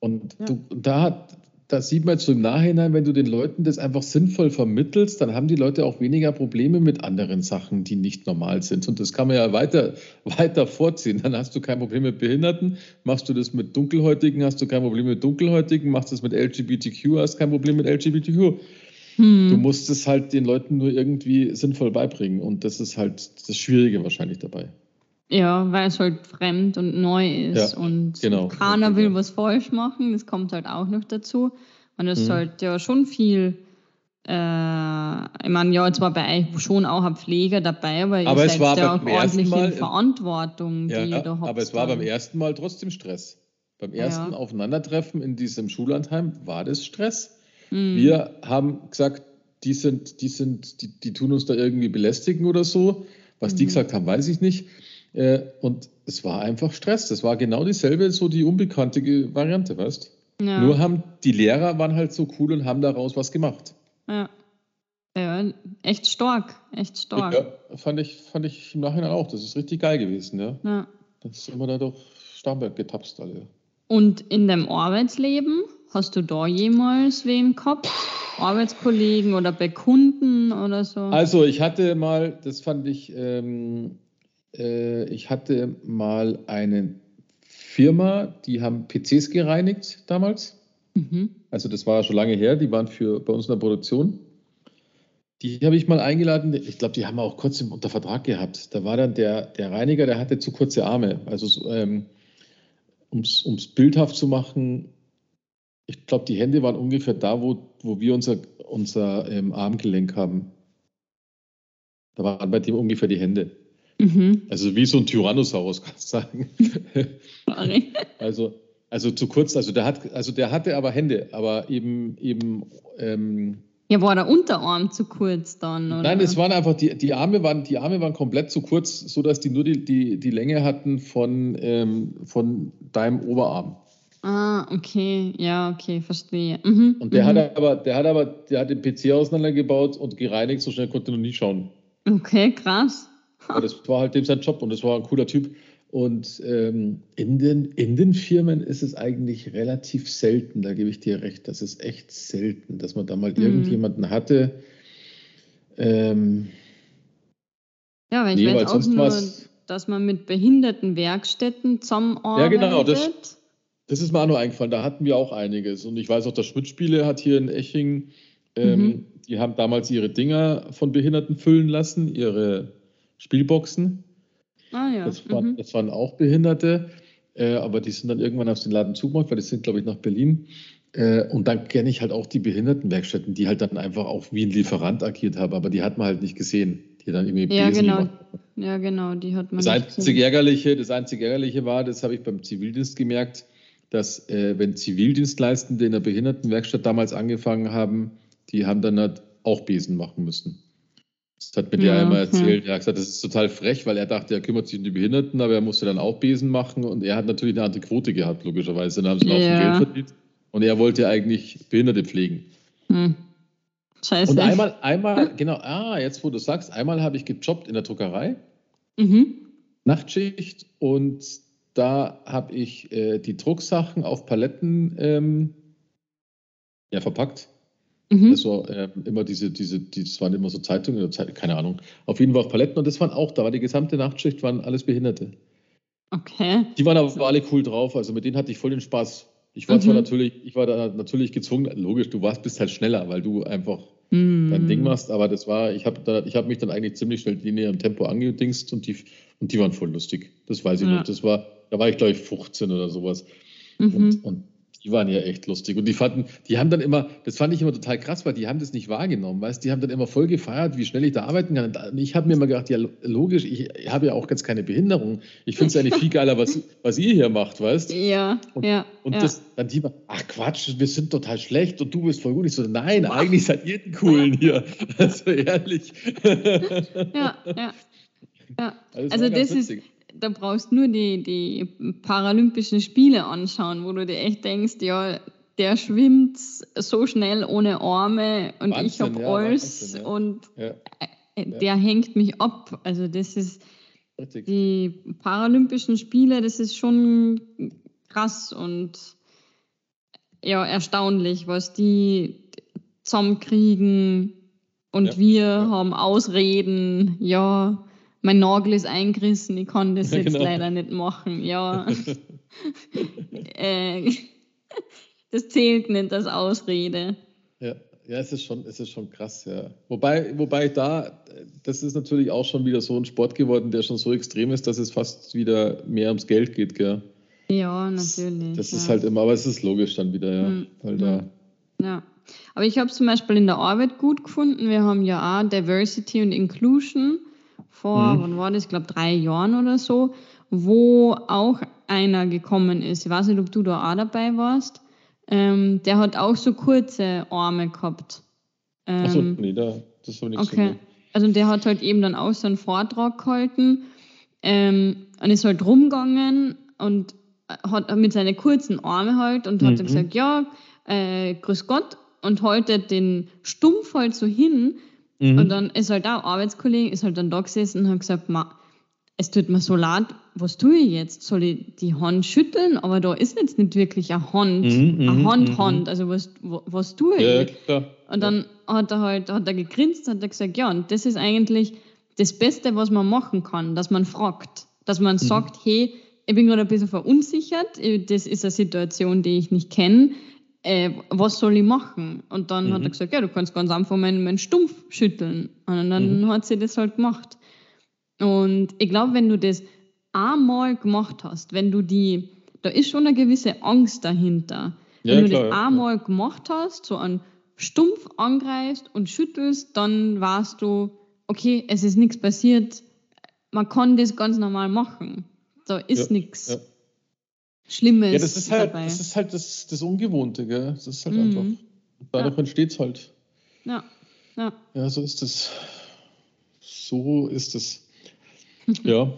Und ja. Du, da, da sieht man jetzt so im Nachhinein, wenn du den Leuten das einfach sinnvoll vermittelst, dann haben die Leute auch weniger Probleme mit anderen Sachen, die nicht normal sind. Und das kann man ja weiter, [laughs] weiter vorziehen. Dann hast du kein Problem mit Behinderten, machst du das mit Dunkelhäutigen, hast du kein Problem mit Dunkelhäutigen, machst du das mit LGBTQ, hast kein Problem mit LGBTQ. Hm. Du musst es halt den Leuten nur irgendwie sinnvoll beibringen. Und das ist halt das Schwierige wahrscheinlich dabei. Ja, weil es halt fremd und neu ist ja, und genau. keiner will was falsch machen, das kommt halt auch noch dazu. Und es mhm. ist halt ja schon viel, äh, ich meine, ja, jetzt war bei euch schon auch ein Pfleger dabei, aber, aber ihr seid ja auch ordentlich Mal, Verantwortung, die ja, ihr da habt. Aber es war beim ersten Mal trotzdem Stress. Beim ersten ja. Aufeinandertreffen in diesem Schullandheim war das Stress. Mhm. Wir haben gesagt, die sind, die sind, die, die tun uns da irgendwie belästigen oder so. Was mhm. die gesagt haben, weiß ich nicht. Äh, und es war einfach Stress. Das war genau dieselbe, so die unbekannte Variante, weißt ja. Nur haben die Lehrer waren halt so cool und haben daraus was gemacht. Ja. Ja, echt stark, echt stark. Ja, fand ich, fand ich im Nachhinein auch. Das ist richtig geil gewesen, ja. ja. Das sind wir da doch Starnberg getapst alle. Und in deinem Arbeitsleben, hast du da jemals wen gehabt? Arbeitskollegen oder bei Kunden oder so? Also ich hatte mal, das fand ich ähm, äh, ich hatte mal eine Firma, die haben PCs gereinigt damals. Mhm. Also das war schon lange her, die waren für bei uns in der Produktion. Die habe ich mal eingeladen. Ich glaube, die haben wir auch kurz unter Vertrag gehabt. Da war dann der, der Reiniger, der hatte zu kurze Arme. Also ähm, um es bildhaft zu machen, ich glaube, die Hände waren ungefähr da, wo, wo wir unser, unser ähm, Armgelenk haben. Da waren bei dem ungefähr die Hände. Mhm. Also wie so ein Tyrannosaurus, kannst du sagen. [laughs] Also, also zu kurz, also der hat, also der hatte aber Hände, aber eben, eben ähm, ja, war der Unterarm zu kurz dann? Oder? Nein, es waren einfach, die, die, Arme waren, die Arme waren komplett zu kurz, sodass die nur die, die, die Länge hatten von, ähm, von deinem Oberarm. Ah, okay, ja, okay, verstehe. Mhm, und der mhm. hat aber, der hat aber, der hat den PC auseinandergebaut und gereinigt, so schnell konnte er noch nie schauen. Okay, krass. Aber das war halt dem sein Job und das war ein cooler Typ. Und ähm, in, den, in den Firmen ist es eigentlich relativ selten, da gebe ich dir recht, das ist echt selten, dass man da mal mhm. irgendjemanden hatte. Ähm, ja, weil ich nee, weiß auch nur, dass man mit Behindertenwerkstätten zusammenarbeitet. Ja, genau, das, das ist mir auch noch eingefallen, da hatten wir auch einiges. Und ich weiß auch, dass Schmidt-Spiele hat hier in Eching, ähm, mhm. die haben damals ihre Dinger von Behinderten füllen lassen, ihre Spielboxen. Ah, ja. das, waren, mhm. das waren auch Behinderte, äh, aber die sind dann irgendwann aus den Laden zugemacht, weil die sind, glaube ich, nach Berlin. Äh, und dann kenne ich halt auch die Behindertenwerkstätten, die halt dann einfach auch wie ein Lieferant agiert haben, aber die hat man halt nicht gesehen. Die dann irgendwie ja, Besen genau. Gemacht. Ja, genau, die hat man das nicht einzig gesehen. Ärgerliche, Das einzig Ärgerliche war, das habe ich beim Zivildienst gemerkt, dass äh, wenn Zivildienstleistende in der Behindertenwerkstatt damals angefangen haben, die haben dann halt auch Besen machen müssen. Das hat mir ja, der einmal erzählt. Ja. Er hat gesagt, das ist total frech, weil er dachte, er kümmert sich um die Behinderten, aber er musste dann auch Besen machen und er hat natürlich eine andere Quote gehabt, logischerweise. Dann haben sie ja. auch Geld verdient und er wollte eigentlich Behinderte pflegen. Hm. Scheiße. Und einmal, einmal, genau, ah, jetzt wo du sagst, einmal habe ich gejobbt in der Druckerei, mhm. Nachtschicht und da habe ich äh, die Drucksachen auf Paletten ähm, ja, verpackt. Mhm. Das war äh, immer diese, diese, die, das waren immer so Zeitungen, Zeit, keine Ahnung. Auf jeden Fall auf Paletten und das waren auch, da war die gesamte Nachtschicht, waren alles Behinderte. Okay. Die waren aber alle cool drauf, also mit denen hatte ich voll den Spaß. Ich war mhm. zwar natürlich, ich war da natürlich gezwungen, logisch, du warst, bist halt schneller, weil du einfach mhm. dein Ding machst, aber das war, ich habe hab mich dann eigentlich ziemlich schnell in ihrem Tempo angedingst und die, und die waren voll lustig. Das weiß ich ja. noch. Das war, da war ich glaube ich 15 oder sowas. Mhm. Und, und die waren ja echt lustig. Und die fanden, die haben dann immer, das fand ich immer total krass, weil die haben das nicht wahrgenommen, weißt die haben dann immer voll gefeiert, wie schnell ich da arbeiten kann. Und ich habe mir immer gedacht, ja, logisch, ich habe ja auch ganz keine Behinderung. Ich finde es ja nicht viel geiler, was, was ihr hier macht, weißt Ja, und, ja. Und ja. das, dann die, ach Quatsch, wir sind total schlecht und du bist voll gut. Ich so, nein, eigentlich seid ihr den Coolen hier. [laughs] Also ehrlich. Ja, ja. ja. [laughs] Also, also das ist da brauchst du nur die, die Paralympischen Spiele anschauen, wo du dir echt denkst, ja, der schwimmt so schnell ohne Arme und Wahnsinn, ich habe ja, alles Wahnsinn, ja. und ja. Äh, der hängt mich ab. Also das ist Richtig. die Paralympischen Spiele, das ist schon krass und ja, erstaunlich, was die zusammenkriegen und wir haben Ausreden, ja, mein Nagel ist eingerissen, ich kann das jetzt genau. leider nicht machen. Ja. [laughs] [laughs] äh, das zählt nicht als Ausrede. Ja. Ja, es ist schon, es ist schon krass, ja. Wobei, wobei da, das ist natürlich auch schon wieder so ein Sport geworden, der schon so extrem ist, dass es fast wieder mehr ums Geld geht, gell? Ja, natürlich. Das, ja. ist halt immer, aber es ist logisch dann wieder, ja. Mhm. Weil da, ja. Aber ich habe es zum Beispiel in der Arbeit gut gefunden. Wir haben ja auch Diversity und Inclusion vor, mhm. wann war das? Ich glaube, drei Jahren oder so, wo auch einer gekommen ist. Ich weiß nicht, ob du da auch dabei warst. Ähm, der hat auch so kurze Arme gehabt. Ähm, Achso, nee, da, das war nichts. Okay. Also der hat halt eben dann auch so einen Vortrag gehalten ähm, und ist halt rumgegangen und hat mit seinen kurzen Armen halt und hat mhm. dann gesagt, ja, äh, grüß Gott und haltet den Stumpf halt so hin, Mhm. Und dann ist halt auch Arbeitskollege, ist halt dann da gesessen und hat gesagt, Ma, es tut mir so leid, was tue ich jetzt? Soll ich die Hand schütteln? Aber da ist jetzt nicht wirklich eine Hand, mhm, eine Hand, mhm. Hand. Also was, was tue ich? Ja. Und dann hat er halt, hat er gegrinst, hat er gesagt, ja, und das ist eigentlich das Beste, was man machen kann, dass man fragt. Dass man mhm. sagt, hey, ich bin gerade ein bisschen verunsichert, das ist eine Situation, die ich nicht kenne äh, was soll ich machen? Und dann mhm. hat er gesagt, ja, du kannst ganz einfach meinen, meinen Stumpf schütteln. Und dann mhm. hat sie das halt gemacht. Und ich glaube, wenn du das einmal gemacht hast, wenn du die, da ist schon eine gewisse Angst dahinter. Ja, wenn du klar, das einmal ja. gemacht hast, so einen Stumpf angreifst und schüttelst, dann weißt du, okay, es ist nichts passiert, man kann das ganz normal machen. Da ist ja, nichts. Schlimmes. Ja, das ist halt, dabei. Das, ist halt das, das Ungewohnte, gell? Das ist halt mhm. einfach. Dadurch ja. entsteht es halt. Ja. ja. Ja, so ist es. So ist es. [laughs] ja,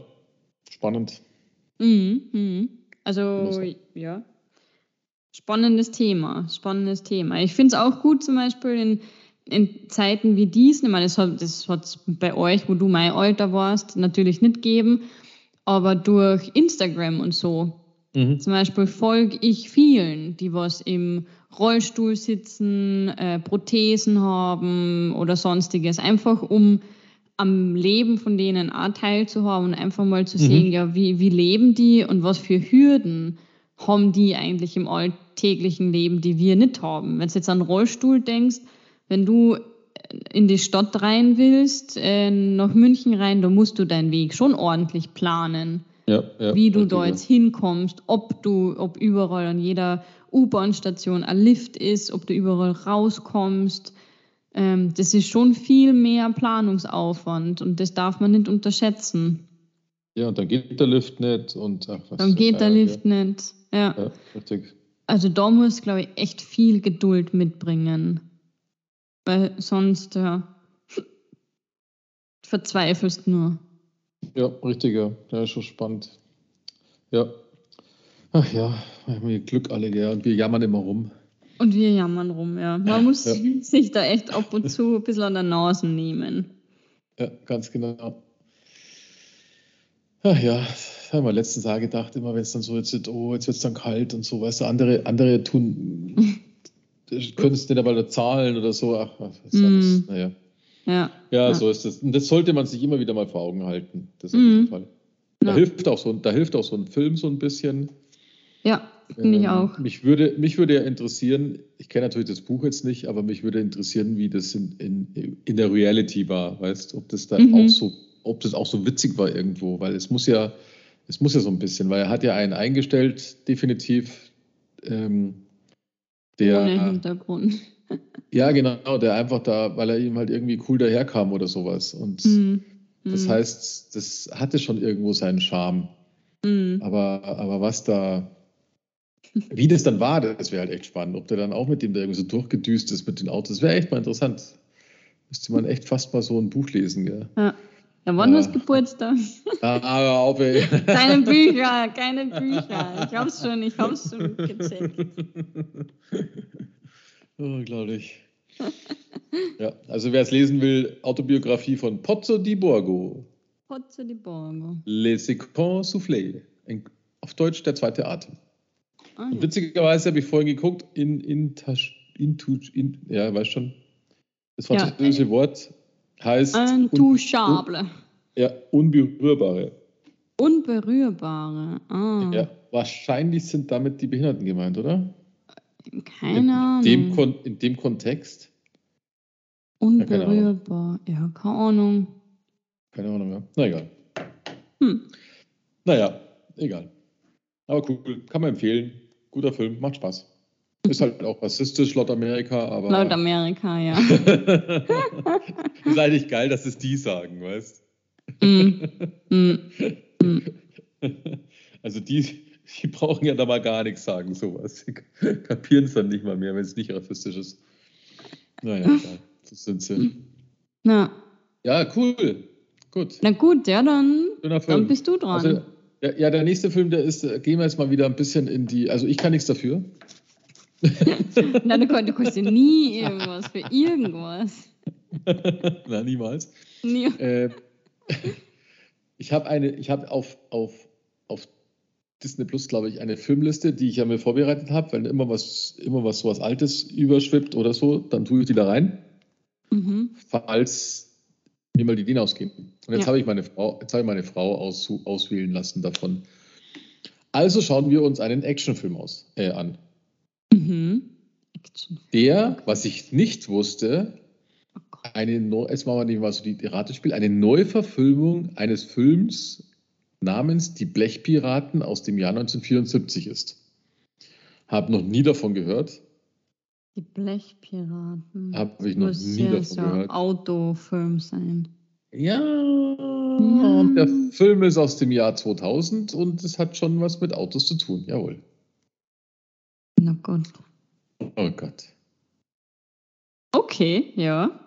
spannend. Mhm. Mhm. Also, ja. Spannendes Thema, spannendes Thema. Ich finde es auch gut, zum Beispiel in, in Zeiten wie diesen, ich meine, das hat es bei euch, wo du mein Alter warst, natürlich nicht gegeben, aber durch Instagram und so. Mhm. Zum Beispiel folge ich vielen, die was im Rollstuhl sitzen, äh, Prothesen haben oder sonstiges, einfach um am Leben von denen auch teilzuhaben und einfach mal zu mhm. sehen, ja, wie, wie leben die und was für Hürden haben die eigentlich im alltäglichen Leben, die wir nicht haben. Wenn du jetzt an Rollstuhl denkst, wenn du in die Stadt rein willst, äh, nach München rein, da musst du deinen Weg schon ordentlich planen. Ja, ja, wie du da jetzt hinkommst, ob du, ob überall an jeder U-Bahn-Station ein Lift ist, ob du überall rauskommst. Ähm, das ist schon viel mehr Planungsaufwand und das darf man nicht unterschätzen. Ja, und dann geht der Lift nicht und ach, was Dann geht der Lift ja. nicht. Ja. ja, richtig. Also da muss, glaube ich, echt viel Geduld mitbringen. Weil sonst, ja, [laughs] verzweifelst nur. Ja, richtig, ja. Ja, ist schon spannend. Ja. Ach ja, wir haben Glück alle, ja. Und wir jammern immer rum. Und wir jammern rum, ja. Man muss ja. [laughs] sich da echt ab und zu ein bisschen an der Nase nehmen. Ja, ganz genau. Ach ja, das haben wir letztens auch gedacht, immer wenn es dann so jetzt wird, oh, jetzt wird es dann kalt und so, weißt du, andere, andere tun, [laughs] können es nicht aber zahlen oder so. Ach, was ist mm. naja. Ja, ja, ja, so ist es. Und das sollte man sich immer wieder mal vor Augen halten. Das auf jeden mhm. Fall. Da, ja. hilft auch so, da hilft auch so ein Film so ein bisschen. Ja, finde ähm, ich auch. Mich würde, mich würde ja interessieren, ich kenne natürlich das Buch jetzt nicht, aber mich würde interessieren, wie das in, in, in der Reality war, weißt ob das da mhm. auch so, ob das auch so witzig war irgendwo, weil es muss ja, es muss ja so ein bisschen, weil er hat ja einen eingestellt, definitiv, ähm, der. Ohne Hintergrund. Ja, genau, der einfach da, weil er ihm halt irgendwie cool daherkam oder sowas. Und mhm. das mhm. heißt, das hatte schon irgendwo seinen Charme. Mhm. Aber, aber was da, wie das dann war, das wäre halt echt spannend. Ob der dann auch mit dem da irgendwie so durchgedüst ist mit den Autos, wäre echt mal interessant. Müsste man echt fast mal so ein Buch lesen, gell? Ja. Ja, wann du Geburtstag? [laughs] Ah, aber auf, ey. Keine Bücher, keine Bücher. Ich hab's schon, ich hab's schon gecheckt. [laughs] Unglaublich. [laughs] ja, also wer es lesen will, Autobiografie von Pozzo di Borgo. Pozzo di Borgo. Le Second Soufflé. Auf Deutsch der zweite Atem. Ah, Und witzigerweise habe ich vorhin geguckt, in, in, in, in ja, weißt schon, das französische ja, Wort heißt. Intouchable. Un, ja, unberührbare. Unberührbare. Ah. Ja, wahrscheinlich sind damit die Behinderten gemeint, oder? Keine Ahnung. In dem, in dem Kontext? Unberührbar. Ja, keine Ahnung. Keine Ahnung, ja. Na egal. Hm. Naja, egal. Aber cool, kann man empfehlen. Guter Film, macht Spaß. Ist halt auch rassistisch laut Amerika, aber. Laut Amerika, ja. [laughs] ist eigentlich geil, dass es die sagen, weißt mm. Mm. Mm. Also die, die brauchen ja da mal gar nichts sagen, sowas. Die kapieren es dann nicht mal mehr, wenn es nicht rassistisch ist. Naja, klar, das sind sie. Na. Ja, cool. Gut. Na gut, ja, dann, dann bist du dran. Also, ja, ja, der nächste Film, der ist, äh, gehen wir jetzt mal wieder ein bisschen in die, also ich kann nichts dafür. Na, du, du ja nie irgendwas für irgendwas. [laughs] Na, niemals. Nie. Äh, [laughs] ich habe eine, ich habe auf, auf, auf Disney Plus, glaube ich, eine Filmliste, die ich ja mir vorbereitet habe, wenn immer was, immer was so was Altes überschwippt oder so, dann tue ich die da rein, mhm. falls mir mal die Ideen ausgehen. Und jetzt ja. habe ich meine Frau, jetzt habe ich meine Frau aus, auswählen lassen davon. Also schauen wir uns einen Actionfilm aus, äh, an. Mhm. Der, was ich nicht wusste, oh eine, jetzt machen wir mal so die Ratespiel, eine Neuverfilmung eines Films namens Die Blechpiraten aus dem Jahr 1974 ist. Habe noch nie davon gehört. Die Blechpiraten. Habe ich noch Muss nie davon so gehört. Autofilm sein. Ja, ja, und der Film ist aus dem Jahr 2000 und es hat schon was mit Autos zu tun, jawohl. Na Gott. Oh Gott. Okay, ja.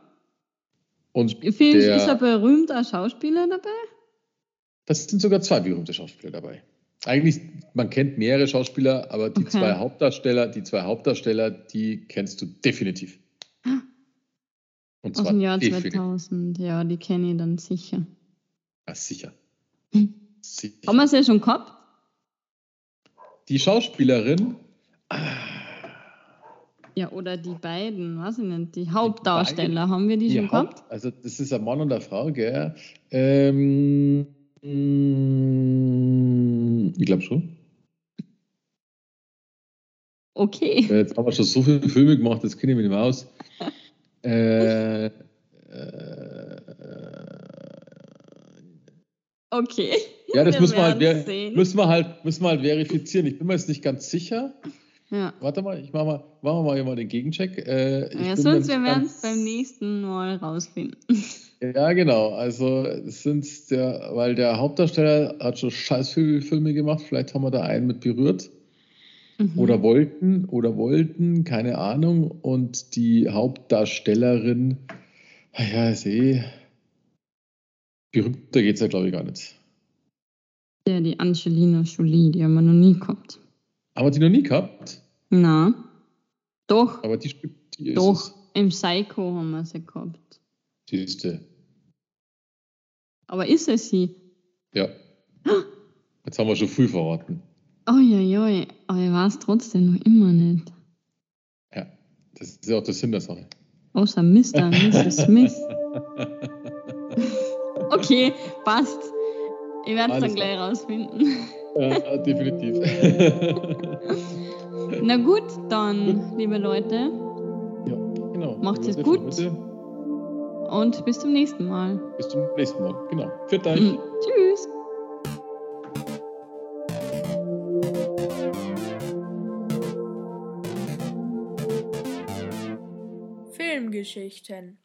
Und Viel, der, ist ein berühmter Schauspieler dabei? Das sind sogar zwei berühmte Schauspieler dabei. Eigentlich, man kennt mehrere Schauspieler, aber die okay. zwei Hauptdarsteller, die zwei Hauptdarsteller, die kennst du definitiv. Und zwar Aus dem Jahr definitiv. 2000, ja, die kenne ich dann sicher. Ah, sicher. sicher. Haben wir es ja schon gehabt? Die Schauspielerin. Ja, oder die beiden, weiß ich nicht, die Hauptdarsteller, die haben wir die, die schon Haupt, gehabt? Also das ist ein Mann und eine Frau, gell? Ähm, ich glaube schon. Okay. Jetzt haben wir schon so viele Filme gemacht, das kenne ich nicht mehr aus. [laughs] äh, äh, okay. Ja, das müssen wir, halt, müssen, wir halt, müssen wir halt verifizieren. Ich bin mir jetzt nicht ganz sicher. Ja. Warte mal, ich mache mal, machen wir mal, mal den Gegencheck. Äh, ja, sonst wir werden es beim nächsten Mal rausfinden. [laughs] Ja, genau. Also sind der, weil der Hauptdarsteller hat schon scheiß viele Filme gemacht. Vielleicht haben wir da einen mit berührt. Mhm. Oder wollten, oder wollten, keine Ahnung. Und die Hauptdarstellerin, ah ja, ist eh. Berühmter geht es ja, glaube ich, gar nicht. Ja, die Angelina Jolie, die haben wir noch nie gehabt. Haben wir die noch nie gehabt? Na. Doch. Aber die, die ist Doch, im Psycho haben wir sie gehabt. Siehste. Aber ist es sie? Ja. Jetzt haben wir schon früh verraten. Uiuiui, aber ich weiß trotzdem noch immer nicht. Ja, das ist ja auch der Sinn der Sache. Außer Mr. und Mrs. Smith. okay, passt. Ich werde es dann gleich rausfinden. Ja, definitiv. [laughs] Na gut, dann, gut. liebe Leute. Ja, genau. Macht es gut. Und bis zum nächsten Mal. Bis zum nächsten Mal, genau. Für euch. Mhm. Tschüss. Filmgeschichten